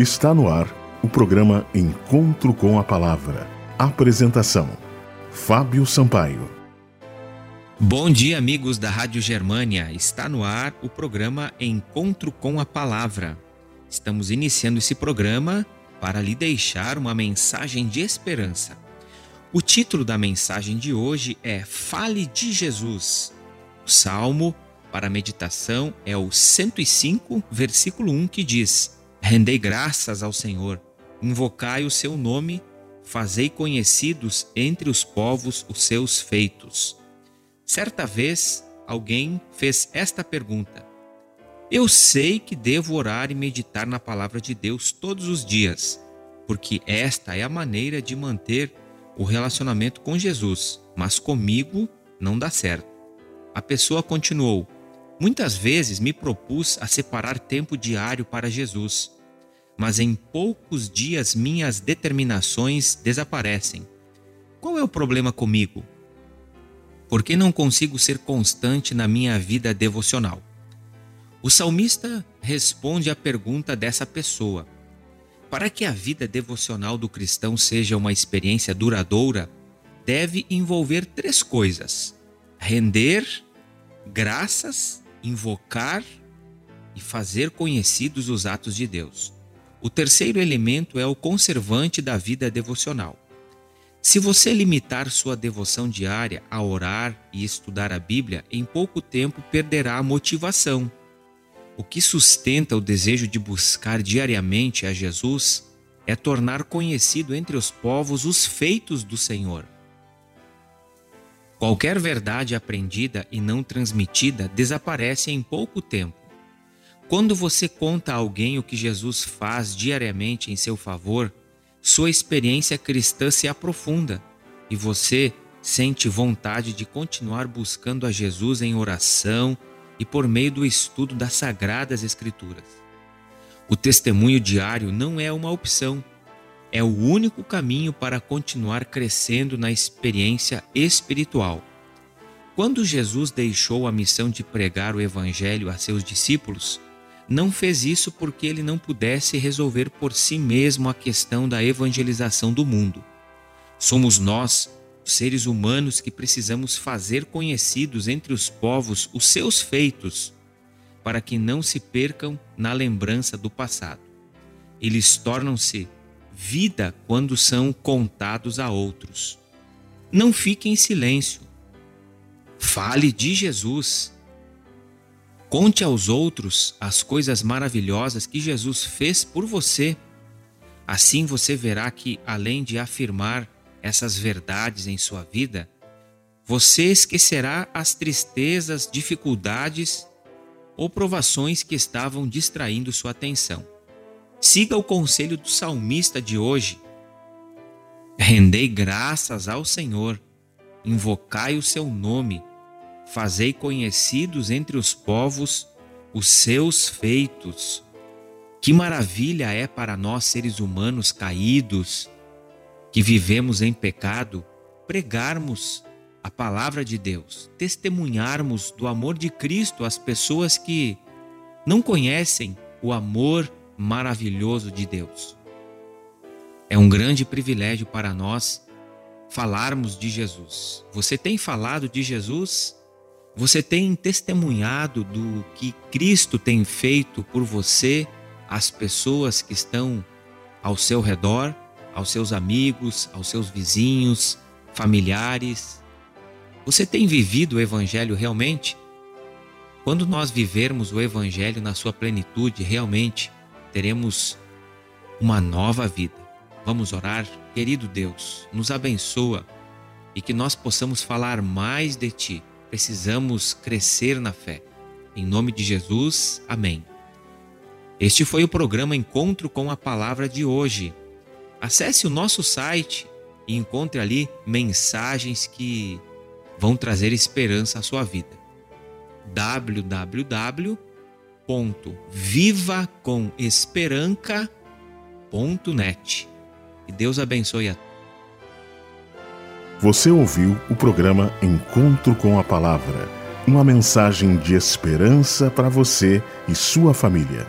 Está no ar o programa Encontro com a Palavra. Apresentação: Fábio Sampaio. Bom dia, amigos da Rádio Germânia. Está no ar o programa Encontro com a Palavra. Estamos iniciando esse programa para lhe deixar uma mensagem de esperança. O título da mensagem de hoje é Fale de Jesus. O salmo para meditação é o 105, versículo 1, que diz: Rendei graças ao Senhor, invocai o seu nome, fazei conhecidos entre os povos os seus feitos. Certa vez, alguém fez esta pergunta: Eu sei que devo orar e meditar na palavra de Deus todos os dias, porque esta é a maneira de manter o relacionamento com Jesus, mas comigo não dá certo. A pessoa continuou: Muitas vezes me propus a separar tempo diário para Jesus, mas em poucos dias minhas determinações desaparecem. Qual é o problema comigo? Por que não consigo ser constante na minha vida devocional? O salmista responde à pergunta dessa pessoa. Para que a vida devocional do cristão seja uma experiência duradoura, deve envolver três coisas: render, graças invocar e fazer conhecidos os atos de Deus. O terceiro elemento é o conservante da vida devocional. Se você limitar sua devoção diária a orar e estudar a Bíblia, em pouco tempo perderá a motivação. O que sustenta o desejo de buscar diariamente a Jesus é tornar conhecido entre os povos os feitos do Senhor. Qualquer verdade aprendida e não transmitida desaparece em pouco tempo. Quando você conta a alguém o que Jesus faz diariamente em seu favor, sua experiência cristã se aprofunda e você sente vontade de continuar buscando a Jesus em oração e por meio do estudo das Sagradas Escrituras. O testemunho diário não é uma opção, é o único caminho para continuar crescendo na experiência espiritual. Quando Jesus deixou a missão de pregar o Evangelho a seus discípulos, não fez isso porque ele não pudesse resolver por si mesmo a questão da evangelização do mundo. Somos nós, seres humanos, que precisamos fazer conhecidos entre os povos os seus feitos, para que não se percam na lembrança do passado. Eles tornam-se vida quando são contados a outros. Não fique em silêncio. Fale de Jesus. Conte aos outros as coisas maravilhosas que Jesus fez por você. Assim você verá que, além de afirmar essas verdades em sua vida, você esquecerá as tristezas, dificuldades ou provações que estavam distraindo sua atenção. Siga o conselho do salmista de hoje. Rendei graças ao Senhor, invocai o seu nome, fazei conhecidos entre os povos os seus feitos. Que maravilha é para nós, seres humanos caídos, que vivemos em pecado, pregarmos a palavra de Deus, testemunharmos do amor de Cristo às pessoas que não conhecem o amor maravilhoso de Deus. É um grande privilégio para nós falarmos de Jesus. Você tem falado de Jesus? Você tem testemunhado do que Cristo tem feito por você, as pessoas que estão ao seu redor, aos seus amigos, aos seus vizinhos, familiares? Você tem vivido o Evangelho realmente? Quando nós vivermos o Evangelho na sua plenitude, realmente, teremos uma nova vida. Vamos orar? Querido Deus, nos abençoa e que nós possamos falar mais de Ti. Precisamos crescer na fé. Em nome de Jesus, amém. Este foi o programa Encontro com a Palavra de hoje. Acesse o nosso site e encontre ali mensagens que vão trazer esperança à sua vida. www www.vivacomesperanca.net. Que Deus abençoe a Você ouviu o programa Encontro com a Palavra, uma mensagem de esperança para você e sua família.